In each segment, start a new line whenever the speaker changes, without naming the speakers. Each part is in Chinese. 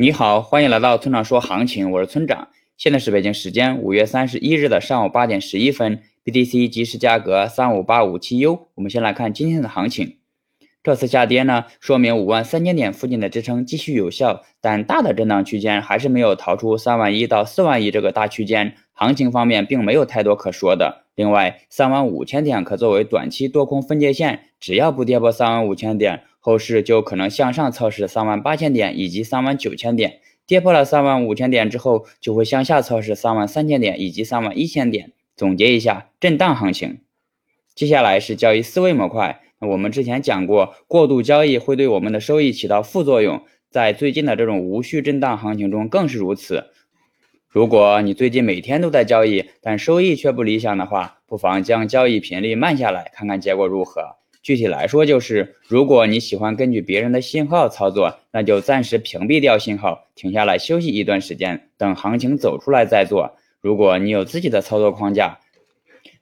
你好，欢迎来到村长说行情，我是村长。现在是北京时间五月三十一日的上午八点十一分，BTC 即时价格三五八五七 U。我们先来看今天的行情，这次下跌呢，说明五万三千点附近的支撑继续有效，但大的震荡区间还是没有逃出三万一到四万一这个大区间，行情方面并没有太多可说的。另外，三万五千点可作为短期多空分界线，只要不跌破三万五千点。后市就可能向上测试三万八千点以及三万九千点，跌破了三万五千点之后，就会向下测试三万三千点以及三万一千点。总结一下，震荡行情。接下来是交易思维模块。那我们之前讲过，过度交易会对我们的收益起到副作用，在最近的这种无序震荡行情中更是如此。如果你最近每天都在交易，但收益却不理想的话，不妨将交易频率慢下来，看看结果如何。具体来说，就是如果你喜欢根据别人的信号操作，那就暂时屏蔽掉信号，停下来休息一段时间，等行情走出来再做。如果你有自己的操作框架，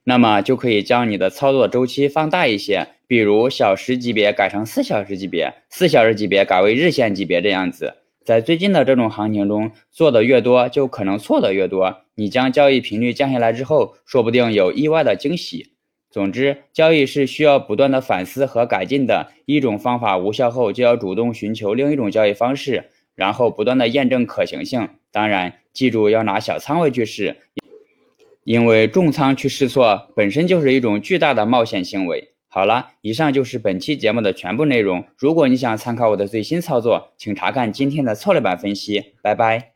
那么就可以将你的操作周期放大一些，比如小时级别改成四小时级别，四小时级别改为日线级别这样子。在最近的这种行情中，做的越多，就可能错的越多。你将交易频率降下来之后，说不定有意外的惊喜。总之，交易是需要不断的反思和改进的。一种方法无效后，就要主动寻求另一种交易方式，然后不断的验证可行性。当然，记住要拿小仓位去试，因为重仓去试错本身就是一种巨大的冒险行为。好了，以上就是本期节目的全部内容。如果你想参考我的最新操作，请查看今天的策略版分析。拜拜。